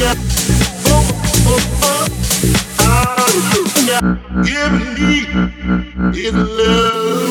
Yeah. give me is love.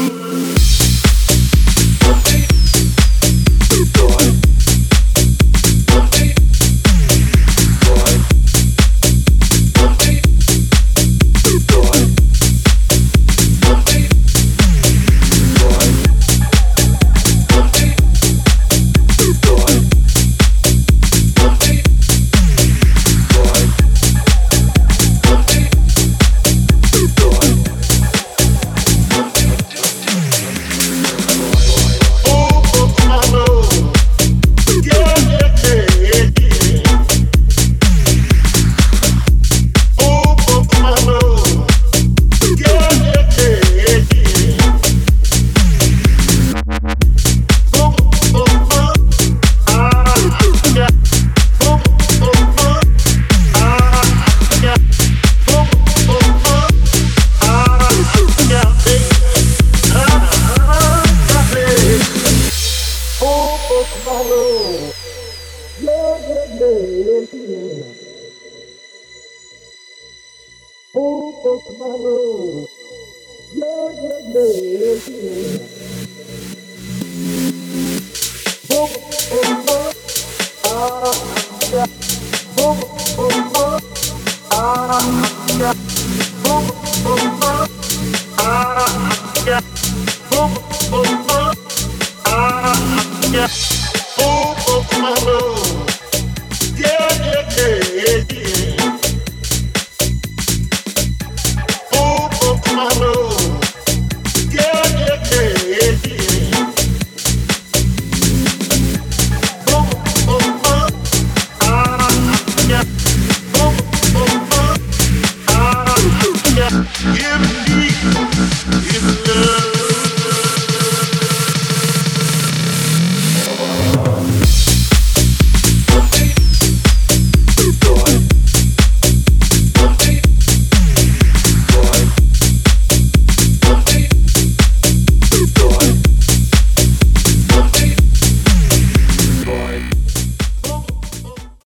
Yeah.